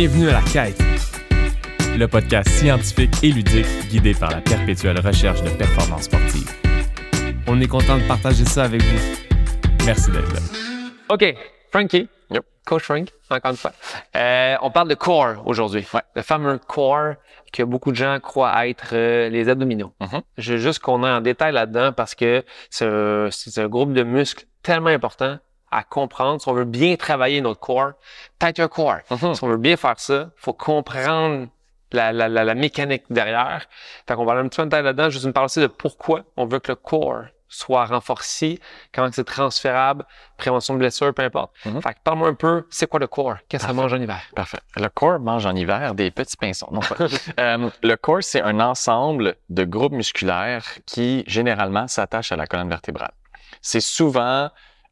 Bienvenue à La Quête, le podcast scientifique et ludique guidé par la perpétuelle recherche de performance sportive. On est content de partager ça avec vous. Merci d'être là. OK, Frankie. Yep. Coach Frank, encore une fois. Euh, on parle de core aujourd'hui. Le fameux core que beaucoup de gens croient être euh, les abdominaux. Mhm. Je veux juste qu'on ait en détail là-dedans parce que c'est un, c'est un groupe de muscles tellement important à comprendre. Si on veut bien travailler notre core, peut-être un core. Mhm. Si on veut bien faire ça, faut comprendre la, la, la, la mécanique derrière. Fait qu'on va aller un petit peu là-dedans. Juste me parler aussi de pourquoi on veut que le core soit renforcé, comment c'est transférable, prévention de blessures, peu importe. Mhm. Fait que parle-moi un peu, c'est quoi le core? Qu'est-ce que ça mange en hiver? Parfait. Le corps mange en hiver des petits pinsons. Non, pas. Euh, le corps, c'est un ensemble de groupes musculaires qui, généralement, s'attachent à la colonne vertébrale. C'est souvent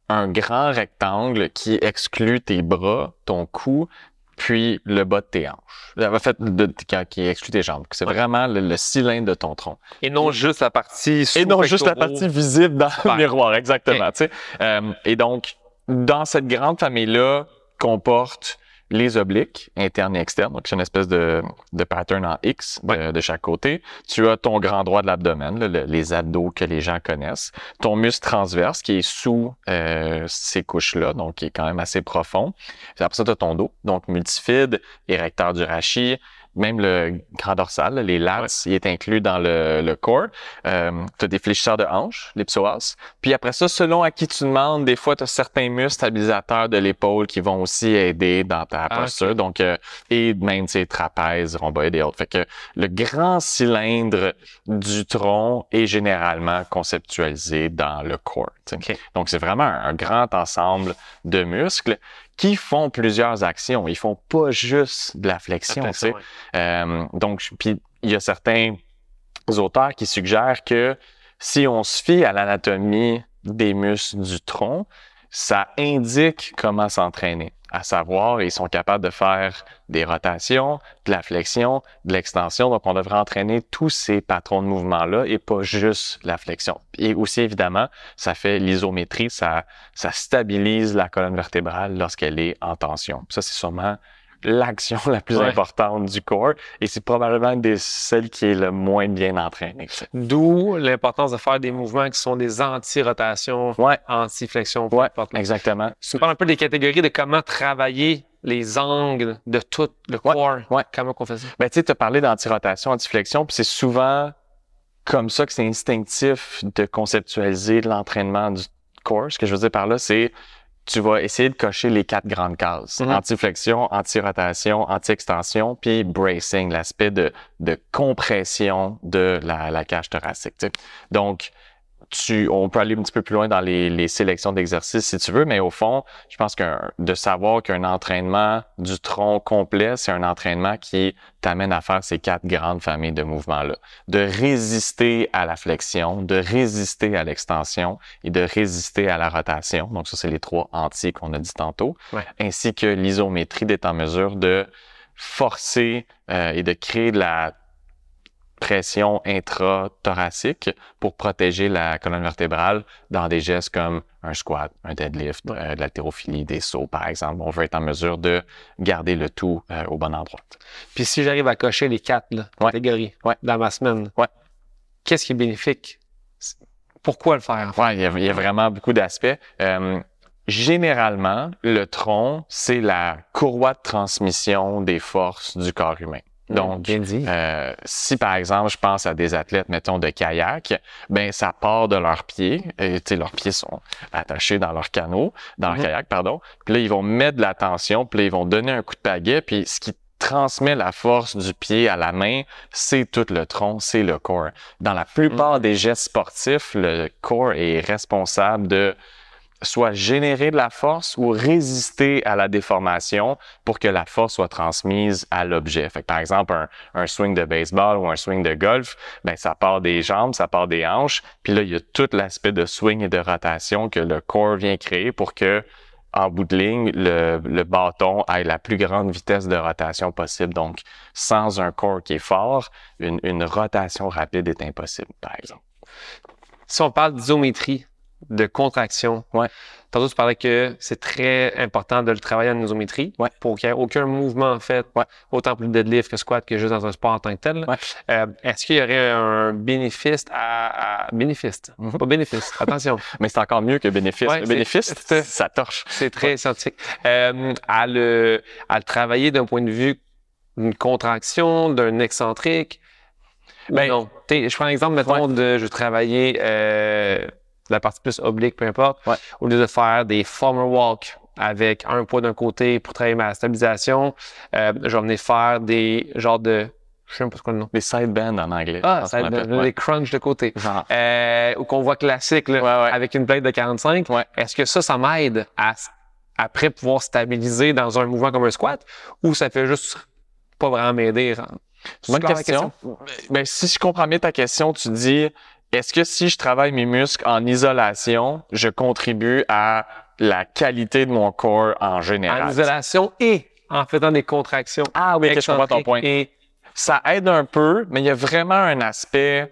un grand rectangle qui exclut tes bras, ton cou, puis le bas de tes hanches. En fait, de- qui- exclut tes jambes. C'est Ouais. vraiment le, le cylindre de ton tronc. Et non juste la partie Et non juste la partie visible dans le miroir, exactement. Euh, et donc, dans cette grande famille-là, comporte les obliques, internes et externes. Donc, c'est une espèce de, de pattern en X de, de chaque côté. Tu as ton grand droit de l'abdomen, le- les abdos que les gens connaissent. Ton muscle transverse qui est sous euh, ces couches-là, donc qui est quand même assez profond. Puis après ça, tu as ton dos, donc multifide, érecteur du rachis, même le grand dorsal, les lats, il est inclus dans le, le corps. Euh, tu as des fléchisseurs de hanches, les psoas. Puis après ça, selon à qui tu demandes, des fois, tu as certains muscles stabilisateurs de l'épaule qui vont aussi aider dans ta Ah, posture. ok. Donc, euh, et même, tu sais, trapèze, rhomboïde et autres. Fait que le grand cylindre du tronc est généralement conceptualisé dans le corps. tu sais. Ok. Donc, c'est vraiment un, un grand ensemble de muscles qui font plusieurs actions. Ils font pas juste de la flexion, tu sais. Ouais. Euh, donc, puis il y a certains auteurs qui suggèrent que si on se fie à l'anatomie des muscles du tronc, ça indique comment s'entraîner. À savoir, ils sont capables de faire des rotations, de la flexion, de l'extension. Donc, on devrait entraîner tous ces patrons de mouvement-là et pas juste la flexion. Et aussi, évidemment, ça fait l'isométrie, ça, stabilise la colonne vertébrale lorsqu'elle est en tension. Ça, c'est sûrement l'action la plus Ouais. importante du corps et c'est probablement une des celles qui est le moins bien entraînée. D'où l'importance de faire des mouvements qui sont des anti-rotations, Ouais, anti-flexions, ouais, exactement. Tu parles un peu des catégories de comment travailler les angles de tout le corps. ouais. Comment on fait ça? Ben, tu sais, tu as parlé d'anti-rotation, anti-flexion, puis c'est souvent comme ça que c'est instinctif de conceptualiser l'entraînement du corps. Ce que je veux dire par là, c'est tu vas essayer de cocher les quatre grandes cases. Mhm. Anti-flexion, anti-rotation, anti-extension, puis bracing, l'aspect de, de compression de la, la cage thoracique. Donc, tu, on peut aller un petit peu plus loin dans les, les sélections d'exercices si tu veux, mais au fond, je pense que de savoir qu'un entraînement du tronc complet, c'est un entraînement qui t'amène à faire ces quatre grandes familles de mouvements-là. De résister à la flexion, de résister à l'extension et de résister à la rotation. Donc ça, c'est les trois anti qu'on a dit tantôt. Ouais. Ainsi que l'isométrie d'être en mesure de forcer euh, et de créer de la pression intra-thoracique pour protéger la colonne vertébrale dans des gestes comme un squat, un deadlift, euh, de l'haltérophilie, des sauts, par exemple. On veut être en mesure de garder le tout euh, au bon endroit. Puis si j'arrive à cocher les quatre là, Ouais. catégories Ouais. dans ma semaine, Ouais. qu'est-ce qui est bénéfique? Pourquoi le faire? en fait? Ouais, il y a, il y a vraiment beaucoup d'aspects. Euh, généralement, le tronc, c'est la courroie de transmission des forces du corps humain. Donc, bien dit. Euh, si par exemple, je pense à des athlètes, mettons, de kayak, ben ça part de leurs pieds. Et, tu sais, leurs pieds sont attachés dans leur canot, dans leur Mhm. kayak, pardon. Puis là, ils vont mettre de la tension, puis là, ils vont donner un coup de pagaie, puis ce qui transmet la force du pied à la main, c'est tout le tronc, c'est le corps. Dans la plupart des gestes sportifs, le corps est responsable de soit générer de la force ou résister à la déformation pour que la force soit transmise à l'objet. Par exemple, un, swing de baseball ou un swing de golf, ben ça part des jambes, ça part des hanches, puis là il y a tout l'aspect de swing et de rotation que le corps vient créer pour que en bout de ligne, le, bâton ait la plus grande vitesse de rotation possible. Donc, sans un corps qui est fort, une, une rotation rapide est impossible, par exemple. Si on parle d'isométrie, de contraction. Ouais. Tantôt, tu parlais que c'est très important de le travailler en isométrie Ouais. pour qu'il n'y ait aucun mouvement en fait, Ouais. autant pour le deadlift que squat que juste dans un sport en tant que tel. Ouais. Euh, Est-ce qu'il y aurait un bénéfice à, à- bénéfice, Mhm. pas bénéfice, attention, Mais c'est encore mieux que bénéfice. Le bénéfice, ça torche. c'est très scientifique. Euh, à le à le travailler d'un point de vue d'une contraction, d'un excentrique. Ben- non. Je prends l'exemple, mettons, de je veux travailler euh, la partie plus oblique, peu importe, Ouais. au lieu de faire des farmer walk avec un poids d'un côté pour travailler ma stabilisation, euh, je vais venir faire des genres de, je sais même pas c'est quoi le nom. Les side bends en anglais. Ah, qu'on être appelle. Ouais. des crunch de côté. Genre. Euh, ou qu'on voit classique, là, Ouais, ouais. avec une plate de 45. Ouais. Est-ce que ça, ça m'aide à après pouvoir stabiliser dans un mouvement comme un squat ou ça fait juste pas vraiment m'aider? Bonne question? Ben, si je comprends bien ta question, tu dis est-ce que si je travaille mes muscles en isolation, je contribue à la qualité de mon corps en général? En isolation et en faisant des contractions. Ah oui, ok, je comprends ton point. Et Ça aide un peu, mais il y a vraiment un aspect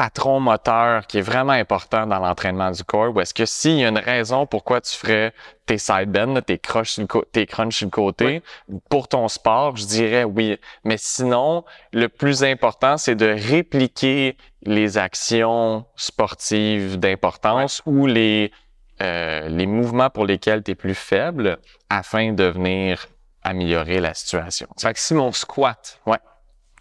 patron moteur qui est vraiment important dans l'entraînement du corps. Ou est-ce que s'il y a une raison pourquoi tu ferais tes side bends, là, tes crunchs sur le, co- tes crunchs sur le côté, pour ton sport, je dirais oui. Mais sinon, le plus important, c'est de répliquer les actions sportives d'importance ou les, euh, les mouvements pour lesquels tu es plus faible afin de venir améliorer la situation. fait que si mon squat, Ouais.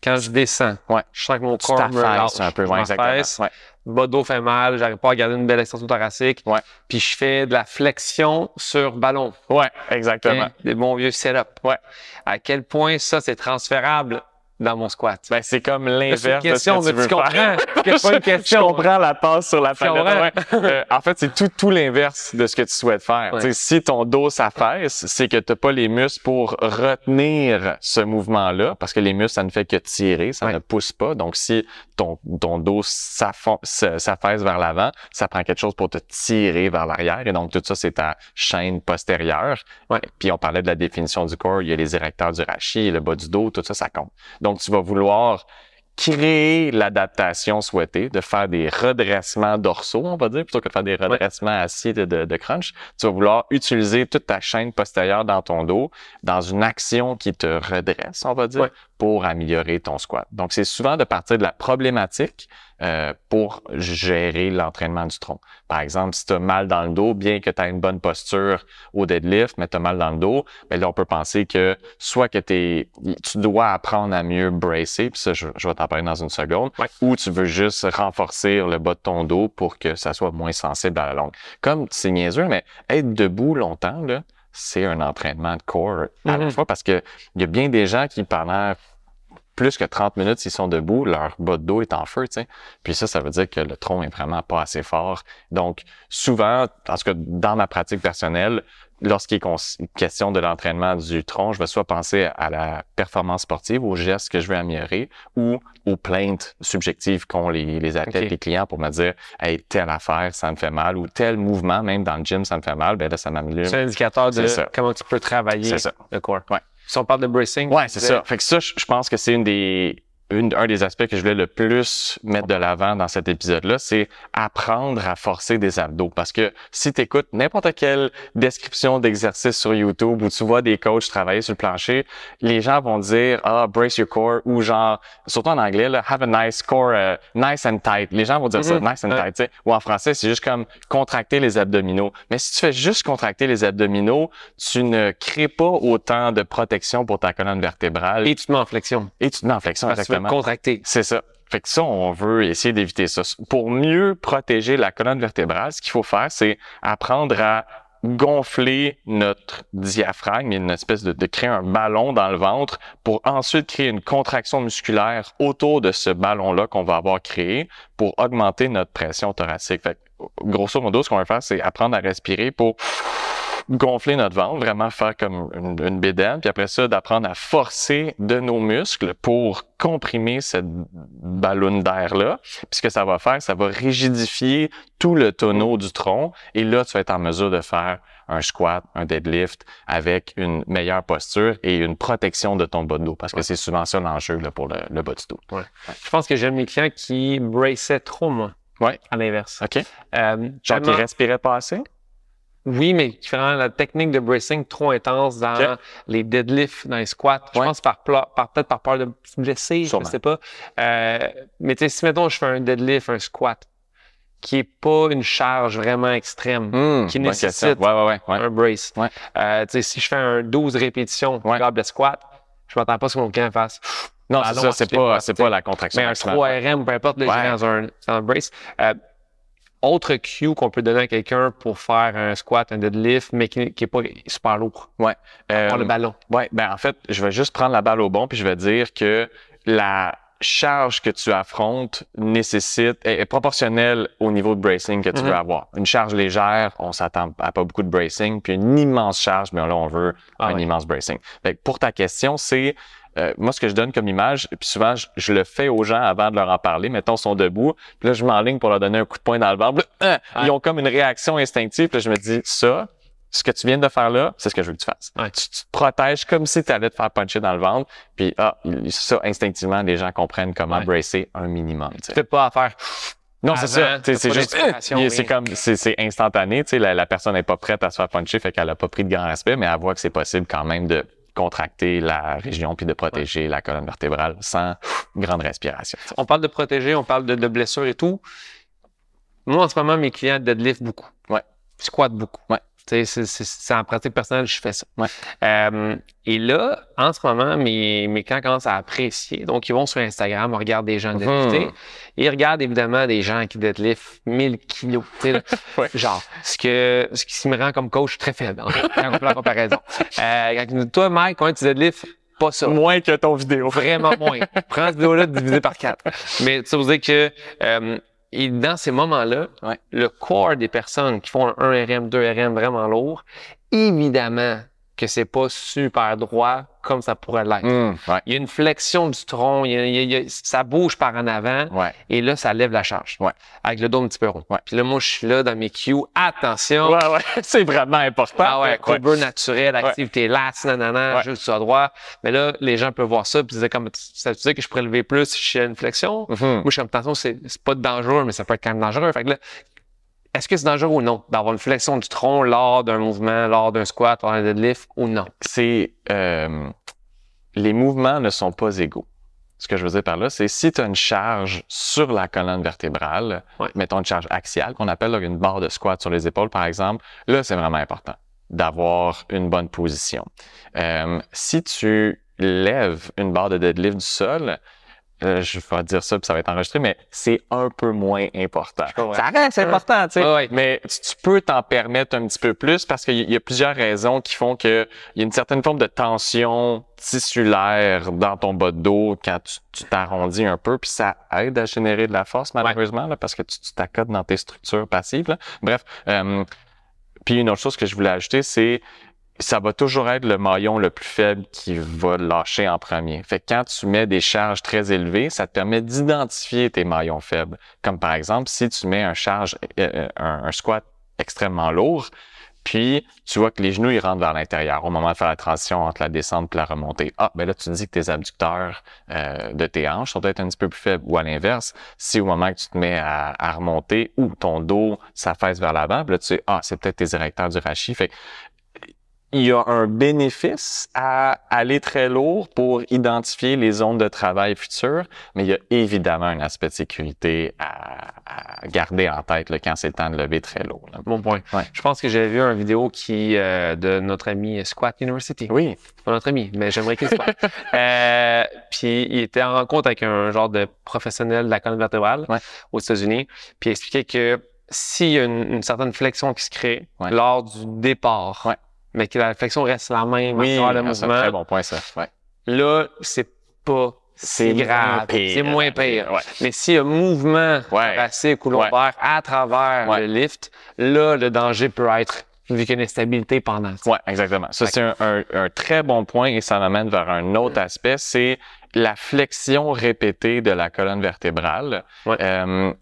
Quand je descends, Ouais. je sens que mon Tu corps me lâche. un peu, ouais, exactement. Ouais. le dos fait mal, j'arrive pas à garder une belle extension thoracique. Ouais. Puis je fais de la flexion sur ballon. Ouais, exactement. Hein, Des bons vieux setup. Ouais. À quel point ça, c'est transférable? Dans mon squat? Ben, c'est comme l'inverse c'est une de ce question, que tu veux tu comprends? faire. C'est pas une question. Je comprends la passe sur la palette. ouais. Euh, en fait, c'est tout, tout l'inverse de ce que tu souhaites faire. Ouais. Si ton dos s'affaisse, c'est que tu pas les muscles pour retenir ce mouvement-là, parce que les muscles, ça ne fait que tirer, ça Ouais. ne pousse pas. Donc, si ton, ton dos s'affaisse vers l'avant, ça prend quelque chose pour te tirer vers l'arrière. Et donc, tout ça, c'est ta chaîne postérieure. Ouais. Puis, on parlait de la définition du corps. Il y a les érecteurs du rachis, le bas du dos, tout ça, ça compte. Donc, tu vas vouloir créer l'adaptation souhaitée, de faire des redressements dorsaux, on va dire, plutôt que de faire des redressements assis de, de, de crunch. Tu vas vouloir utiliser toute ta chaîne postérieure dans ton dos dans une action qui te redresse, on va dire, Ouais. pour améliorer ton squat. Donc, c'est souvent de partir de la problématique euh, pour gérer l'entraînement du tronc. Par exemple, si tu as mal dans le dos, bien que tu as une bonne posture au deadlift, mais tu as mal dans le dos, ben là, on peut penser que soit que t'es, tu dois apprendre à mieux bracer, puis ça, je, je vais t'en parler dans une seconde, Ouais. ou tu veux juste renforcer le bas de ton dos pour que ça soit moins sensible à la longue. Comme c'est niaiseux, mais être debout longtemps, là, c'est un entraînement de corps à la Mhm. fois parce que il y a bien des gens qui, pendant plus que 30 minutes, s'ils sont debout, leur bas de dos est en feu, tu sais. Puis ça, ça veut dire que le tronc est vraiment pas assez fort. Donc, souvent, en tout cas, dans ma pratique personnelle, lorsqu'il est question de l'entraînement du tronc, je vais soit penser à la performance sportive, aux gestes que je veux améliorer, ou aux plaintes subjectives qu'ont les, les athlètes, les clients pour me dire, hey, telle affaire, ça me fait mal, ou tel mouvement, même dans le gym, ça me fait mal, ben là, ça m'améliore. C'est un indicateur de ça. comment tu peux travailler le corps. Ouais. Si on parle de bracing. Ouais, c'est ça. Fait que ça, je pense que c'est une des une, un des aspects que je voulais le plus mettre de l'avant dans cet épisode-là, c'est apprendre à forcer des abdos. Parce que si tu écoutes n'importe quelle description d'exercice sur YouTube où tu vois des coachs travailler sur le plancher, les gens vont dire ah brace your core ou genre surtout en anglais là, have a nice core, euh, nice and tight. Les gens vont dire ça, Mhm. nice and tight. Ou en français, c'est juste comme contracter les abdominaux. Mais si tu fais juste contracter les abdominaux, tu ne crées pas autant de protection pour ta colonne vertébrale Et tu te mets en flexion. et tu te mets en flexion, veux exactement. te contracter. C'est ça. Fait que ça, on veut essayer d'éviter ça. Pour mieux protéger la colonne vertébrale, ce qu'il faut faire, c'est apprendre à gonfler notre diaphragme, une espèce de, de créer un ballon dans le ventre pour ensuite créer une contraction musculaire autour de ce ballon-là qu'on va avoir créé pour augmenter notre pression thoracique. Fait que, grosso modo, ce qu'on va faire, c'est apprendre à respirer pour gonfler notre ventre, vraiment faire comme une, une bédaine, puis après ça, d'apprendre à forcer de nos muscles pour comprimer cette ballonne d'air-là. Puis ce que ça va faire, ça va rigidifier tout le tonneau du tronc, et là, tu vas être en mesure de faire un squat, un deadlift avec une meilleure posture et une protection de ton bas de dos, parce que Ouais. c'est souvent ça l'enjeu là, pour le, le bas du dos. Je pense que j'aime mes clients qui braçaient trop, moi. Ouais. À l'inverse. OK. Euh, Genre qui respirait pas assez? Oui, mais qui la technique de bracing trop intense dans les deadlifts, dans les squats. Je Ouais. pense par, par peut-être par peur de se blesser, Sûrement. je sais pas. Euh, mais tu sais, si mettons je fais un deadlift, un squat, qui est pas une charge vraiment extrême, Hmm, Qui nécessite. Ouais, ouais, ouais. ouais. un brace. Ouais. Euh, tu sais, si je fais un 12 répétitions de squat, je m'attends pas à ce que mon client fasse. Non, Ah, c'est ça, c'est pas, pas, c'est la contraction. Mais un maximale. 3RM, peu importe, là, je vais dans un, dans un brace. Euh, autre cue qu'on peut donner à quelqu'un pour faire un squat, un deadlift, mais qui, qui est pas super lourd. Euh, Prends le ballon. Ouais, ben en fait, je vais juste prendre la balle au bon puis je vais dire que la charge que tu affrontes nécessite est, est proportionnelle au niveau de bracing que tu Mhm. veux avoir. Une charge légère, on s'attend à pas beaucoup de bracing, puis une immense charge, mais là on veut Ah un immense bracing. Fait que pour ta question, c'est euh, moi ce que je donne comme image, puis souvent je, je le fais aux gens avant de leur en parler. Mettons, ils sont debout, puis là je m'enligne pour leur donner un coup de poing dans le ventre. hein, Ils ont comme une réaction instinctive, puis là, je me dis ça, ce que tu viens de faire là, c'est ce que je veux que tu fasses. Ouais. Tu, tu te protèges comme si tu allais te faire puncher dans le ventre, puis ah, ça instinctivement les gens comprennent comment Ouais. bracer un minimum. tu. Fais pas à faire. Non, c'est ça. C'est juste, c'est comme, c'est instantané. Tu sais, la, la personne n'est pas prête à se faire puncher, fait qu'elle a pas pris de grand respect, mais elle voit que c'est possible quand même de contracter la région puis de protéger la colonne vertébrale sans grande respiration. On parle de protéger, on parle de, de blessures et tout. Moi, en ce moment, mes clients deadlift beaucoup. Ouais. Squat beaucoup. Ouais. C'est- en pratique personnelle, je fais ça. Ouais. Euh, et là, en ce moment, mes, mes clients commencent à apprécier. Donc, ils vont sur Instagram, regardent des gens Mhm. deadlifter. Ils regardent évidemment des gens qui deadlift 1000 kilos. Ouais. Genre, ce, que, ce qui me rend comme coach très faible, en on la comparaison. Euh, quand ils me disent, toi, Mike, quand tu deadlift, pas ça. Moins que ton vidéo. Vraiment moins. Prends cette vidéo-là divisé par quatre. Mais ça veut dire que euh, et dans ces moments-là, Ouais. le corps des personnes qui font un 1RM, 2RM vraiment lourd, évidemment que c'est pas super droit comme ça pourrait l'être. Ouais, Il y a une flexion du tronc, il y a- il y ça bouge par en avant ouais. et là, ça lève la charge. Ouais. Avec le dos un petit peu rond. Puis là, moi, je suis là dans mes cues. Attention! Ouais, ouais. C'est vraiment important. Ah ouais, courbe naturel, activité lasse, nanana, juste à droit. Mais là, les gens peuvent voir ça puis disaient comme, ça veut dire que je pourrais lever plus si je fais une flexion? Mhm. Moi, je suis comme, attention, c'est c'est pas dangereux, mais ça peut être quand même dangereux. Fait que là, est-ce que c'est dangereux ou non d'avoir une flexion du tronc lors d'un mouvement, lors d'un squat, lors d'un deadlift ou non? c'est euh, les mouvements ne sont pas égaux. Ce que je veux dire par là, c'est si tu as une charge sur la colonne vertébrale, Ouais. mettons une charge axiale, qu'on appelle là, une barre de squat sur les épaules, par exemple, là, c'est vraiment important d'avoir une bonne position. Euh, si tu lèves une barre de deadlift du sol, euh, je vais dire ça, puis ça va être enregistré, mais c'est un peu moins important. Ça reste important, tu sais. Ouais, ouais. Mais tu, tu peux t'en permettre un petit peu plus parce qu'il y, a plusieurs raisons qui font que il y a une certaine forme de tension tissulaire dans ton bas de dos quand tu t'arrondis un peu, puis ça aide à générer de la force, malheureusement, là, parce que tu t'accotes dans tes structures passives. là. Bref, euh, puis une autre chose que je voulais ajouter, c'est ça va toujours être le maillon le plus faible qui va lâcher en premier. Fait que quand tu mets des charges très élevées, ça te permet d'identifier tes maillons faibles. Comme par exemple, si tu mets un charge, euh, euh, un, squat extrêmement lourd, puis tu vois que les genoux ils rentrent vers l'intérieur au moment de faire la transition entre la descente et la remontée. Ah, ben là tu dis que tes abducteurs euh, de tes hanches sont peut-être un petit peu plus faibles. Ou à l'inverse, si au moment que tu te mets à, remonter ou ton dos s'affaisse vers l'avant, puis là tu sais ah c'est peut-être tes érecteurs du rachis. Fait il y a un bénéfice à aller très lourd pour identifier les zones de travail futures, mais il y a évidemment un aspect de sécurité à, à garder en tête là, quand c'est le temps de lever très lourd. là. Bon point. Ouais. Je pense que j'avais vu une vidéo qui, euh, de notre ami Squat University. Oui, pas notre ami, mais j'aimerais qu'il soit. euh, puis il était en rencontre avec un genre de professionnel de la colonne vertébrale Ouais. aux États-Unis, puis il expliquait que s'il y a une, une certaine flexion qui se crée Ouais. lors du départ, Ouais. Mais que la flexion reste la même oui, à le ah, c'est un mouvement, très bon point ça. Ouais. là, c'est pas c'est grave, c'est moins pire. Ouais. Mais s'il y a mouvement Ouais. thoracique ou lombaire à travers le lift, là, le danger peut être vu qu'il y a une instabilité pendant. Ouais, exactement. Ça, c'est un, un- un très bon point et ça m'amène vers un autre aspect, c'est la flexion répétée de la colonne vertébrale. Euh,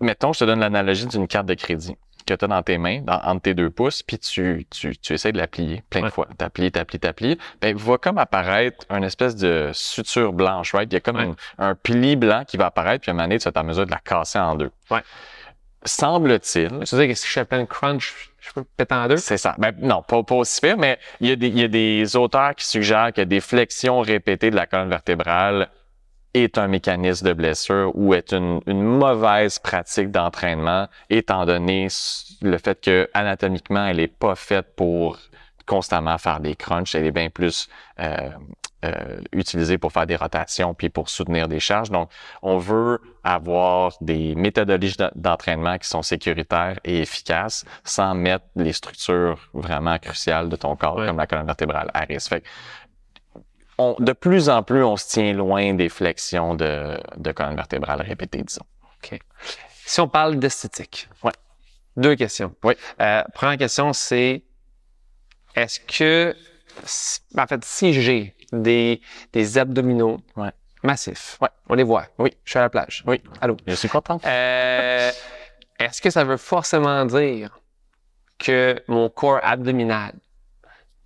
mettons, je te donne l'analogie d'une carte de crédit. Que tu as dans tes mains, dans, entre tes deux pouces, puis tu, tu, tu essaies de la plier plein de fois. Tu plié, tu plié, tu plié. Ben, va comme apparaître une espèce de suture blanche, right? Il y a comme Ouais. un, un pli blanc qui va apparaître, puis à un moment donné, tu vas être en mesure de la casser en deux. Ouais. Semble-t-il, Tu veux dire que si je fais plein de crunch, je peux péter en deux? c'est ça. Ben, non, pas, pas aussi pire, mais il y, a des, il y a des auteurs qui suggèrent que des flexions répétées de la colonne vertébrale est un mécanisme de blessure ou est une, une mauvaise pratique d'entraînement, étant donné le fait que anatomiquement, elle est pas faite pour constamment faire des crunchs. Elle est bien plus euh, euh, utilisée pour faire des rotations puis pour soutenir des charges. Donc, on veut avoir des méthodologies d'en- d'entraînement qui sont sécuritaires et efficaces sans mettre les structures vraiment cruciales de ton corps, Ouais. comme la colonne vertébrale, à risque. Fait on- de plus en plus, on se tient loin des flexions de, de colonne vertébrale répétées, disons. Si on parle d'esthétique. Ouais. Deux questions. Oui. Euh, première question, c'est est-ce que, si- en fait, si j'ai des, des abdominaux Ouais. massifs, Ouais. on les voit. Oui. Je suis à la plage. Oui. Allô? Je suis content. Euh, est-ce que ça veut forcément dire que mon corps abdominal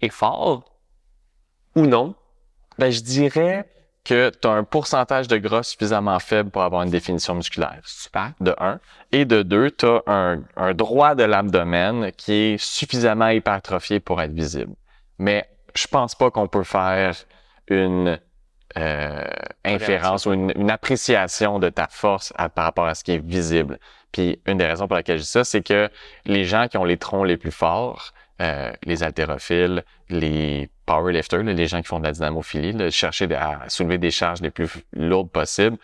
est fort ou non? Ben, je dirais que tu as un pourcentage de gras suffisamment faible pour avoir une définition musculaire. Super. de un. Et de deux, tu as un, un droit de l'abdomen qui est suffisamment hypertrophié pour être visible. Mais je pense pas qu'on peut faire une euh, inférence ou une, une appréciation de ta force à- par rapport à ce qui est visible. Puis une des raisons pour laquelle je dis ça, c'est que les gens qui ont les troncs les plus forts, euh, les haltérophiles, les powerlifters, là, les gens qui font de la dynamophilie, là, chercher à soulever des charges les plus lourdes possibles,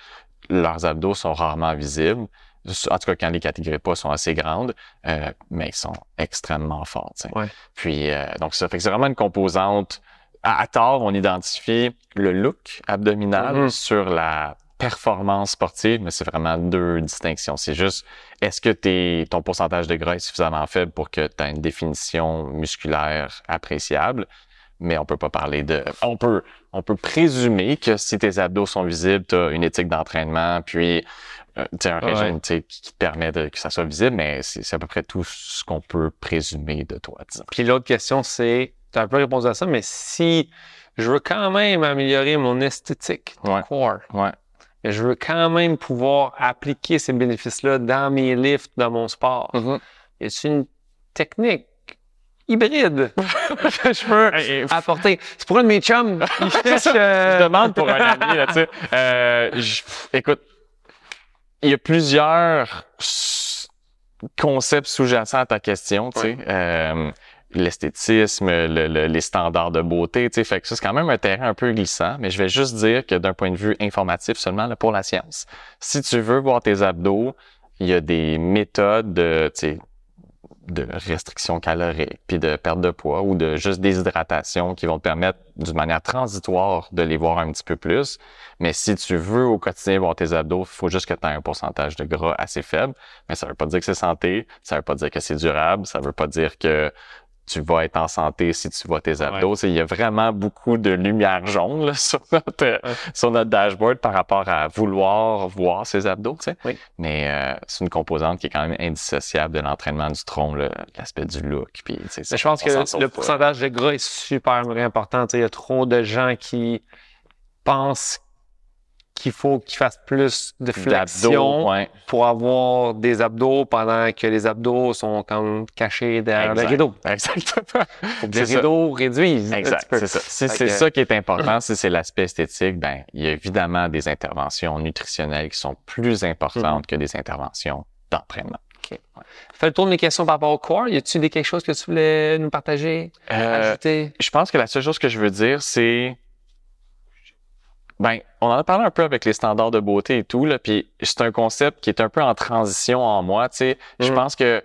leurs abdos sont rarement visibles. En tout cas, quand les catégories pas sont assez grandes, euh, mais ils sont extrêmement forts. Ouais. Puis euh, donc ça fait que c'est vraiment une composante. À, à tort, on identifie le look abdominal Mhm. sur la performance sportive, mais c'est vraiment deux distinctions. C'est juste, est-ce que ton pourcentage de gras est suffisamment faible pour que tu aies une définition musculaire appréciable? Mais on peut pas parler de... On peut, on peut présumer que si tes abdos sont visibles, tu as une éthique d'entraînement, puis euh, un Ouais. régime qui, qui te permet de, que ça soit visible, mais c'est c'est à peu près tout ce qu'on peut présumer de toi, disons. Puis l'autre question, c'est, tu as un peu répondu à ça, mais si je veux quand même améliorer mon esthétique de Ouais. corps, Ouais. Je veux quand même pouvoir appliquer ces bénéfices-là dans mes lifts, dans mon sport, Mm-hmm. a une technique hybride que je peux apporter? C'est pour un de mes chums. Il je demande pour un ami, là, tu sais. Euh, je- écoute, il y a plusieurs concepts sous-jacents à ta question, tu sais. Euh, l'esthétisme, le- le- les standards de beauté, tu sais. Fait que ça, c'est quand même un terrain un peu glissant, mais je vais juste dire que d'un point de vue informatif seulement, là, pour la science, si tu veux voir tes abdos, il y a des méthodes de, tu sais, de restriction calorique, puis de perte de poids ou de juste déshydratation qui vont te permettre d'une manière transitoire de les voir un petit peu plus. Mais si tu veux au quotidien voir tes abdos, il faut juste que tu aies un pourcentage de gras assez faible. Mais ça veut pas dire que c'est santé, ça veut pas dire que c'est durable, ça veut pas dire que tu vas être en santé si tu vois tes abdos. Il y a vraiment beaucoup de lumière jaune là, sur, notre, sur notre dashboard par rapport à vouloir voir ses abdos. Oui. Mais euh, c'est une composante qui est quand même indissociable de l'entraînement du tronc, l'aspect du look. Puis, Mais je pense que le pourcentage de gras est super important. Il y a trop de gens qui pensent qu'il faut qu'ils fassent plus de flexion ouais. pour avoir des abdos pendant que les abdos sont comme cachés derrière Exact. le rideau. Exactement. Faut que C'est les ça. rideaux réduisent. Exact, c'est ça. Si c'est que- ça qui est important, si c'est l'aspect esthétique, ben il y a évidemment des interventions nutritionnelles qui sont plus importantes que des interventions d'entraînement. Fais le tour de mes questions par rapport au corps. Y des quelque chose que tu voulais nous partager, Euh, ajouter? je pense que la seule chose que je veux dire, c'est ben, on en a parlé un peu avec les standards de beauté et tout, là, puis c'est un concept qui est un peu en transition en moi, tu sais. Je Mm. pense que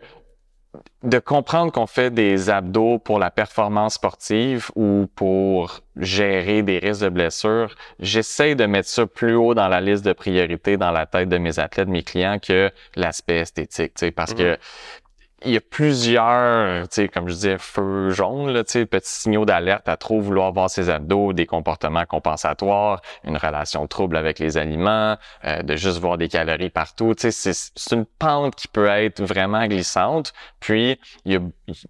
de comprendre qu'on fait des abdos pour la performance sportive ou pour gérer des risques de blessures, j'essaie de mettre ça plus haut dans la liste de priorités dans la tête de mes athlètes, mes clients, que l'aspect esthétique, tu sais, parce Mhm. que il y a plusieurs, comme je disais, feux jaunes, là, petits signaux d'alerte à trop vouloir voir ses abdos, des comportements compensatoires, une relation trouble avec les aliments, euh, de juste voir des calories partout. C'est une pente qui peut être vraiment glissante. Puis, il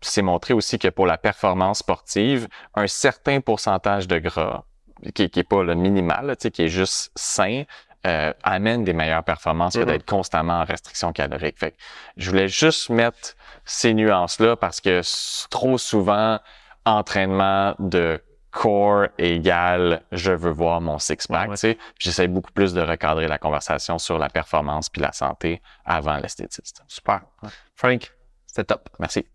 s'est montré aussi que pour la performance sportive, un certain pourcentage de gras, qui, qui est pas le minimal, qui est juste sain, euh, amène des meilleures performances que mm-hmm. d'être constamment en restriction calorique. Fait que je voulais juste mettre ces nuances-là parce que trop souvent, entraînement de core égal je veux voir mon six-pack. J'essaie beaucoup plus de recadrer la conversation sur la performance puis la santé avant l'esthétiste. Super. Frank, c'était top. Merci.